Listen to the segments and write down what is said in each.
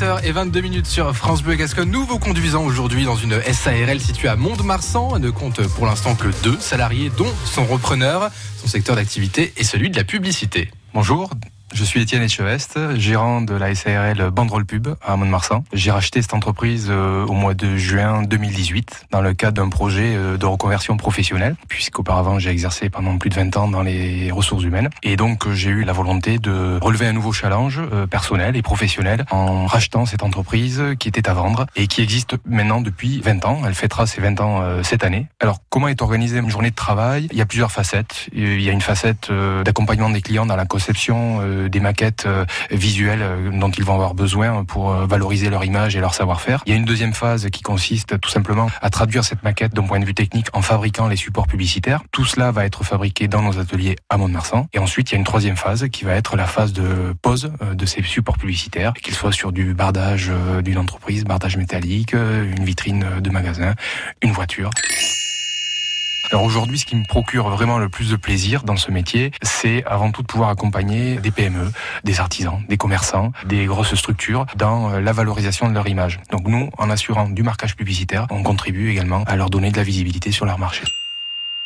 7h22 minutes sur France Bleu Gascogne. Nous vous conduisons aujourd'hui dans une SARL située à Mont-de-Marsan. Elle ne compte pour l'instant que deux salariés, dont son repreneur. Son secteur d'activité est celui de la publicité. Bonjour, je suis Étienne Echeveste, gérant de la SARL Banderole Pub à Mont-de-Marsan. J'ai racheté cette entreprise euh, au mois de juin 2018 dans le cadre d'un projet euh, de reconversion professionnelle, puisqu'auparavant j'ai exercé pendant plus de 20 ans dans les ressources humaines. Et donc euh, j'ai eu la volonté de relever un nouveau challenge personnel et professionnel en rachetant cette entreprise qui était à vendre et qui existe maintenant depuis 20 ans. Elle fêtera ses 20 ans cette année. Alors comment est organisée une journée de travail? Il y a plusieurs facettes. Il y a une facette d'accompagnement des clients dans la conception des maquettes euh, visuelles euh, dont ils vont avoir besoin pour euh, valoriser leur image et leur savoir-faire. Il y a une deuxième phase qui consiste tout simplement à traduire cette maquette d'un point de vue technique en fabriquant les supports publicitaires. Tout cela va être fabriqué dans nos ateliers à Mont-de-Marsan. Et ensuite, il y a une troisième phase qui va être la phase de pose de ces supports publicitaires, qu'ils soient sur du bardage d'une entreprise, bardage métallique, une vitrine de magasin, une voiture. Alors aujourd'hui, ce qui me procure vraiment le plus de plaisir dans ce métier, c'est avant tout de pouvoir accompagner des PME, des artisans, des commerçants, des grosses structures dans euh, la valorisation de leur image. Donc nous, en assurant du marquage publicitaire, on contribue également à leur donner de la visibilité sur leur marché.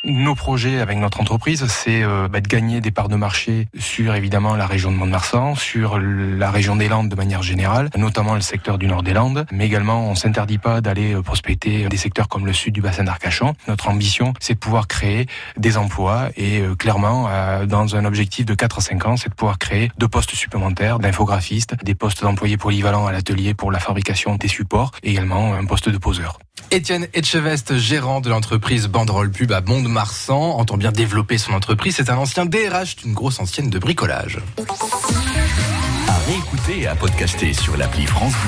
Nos projets avec notre entreprise, c'est euh, bah, de gagner des parts de marché sur évidemment la région de Mont-de-Marsan, sur la région des Landes de manière générale, notamment le secteur du nord des Landes, mais également on s'interdit pas d'aller euh, prospecter des secteurs comme le sud du bassin d'Arcachon. Notre ambition, c'est de pouvoir créer des emplois et euh, clairement, dans un objectif de 4 à 5 ans, c'est de pouvoir créer deux postes supplémentaires d'infographistes, des postes d'employés polyvalents à l'atelier pour la fabrication des supports, et également un poste de poseur. Étienne Etchevest, gérant de l'entreprise Banderole Pub à Mont-de-Marsan, entend bien développer son entreprise. C'est un ancien DRH d'une grosse ancienne de bricolage. À réécouter et à podcaster sur l'appli France Bleu.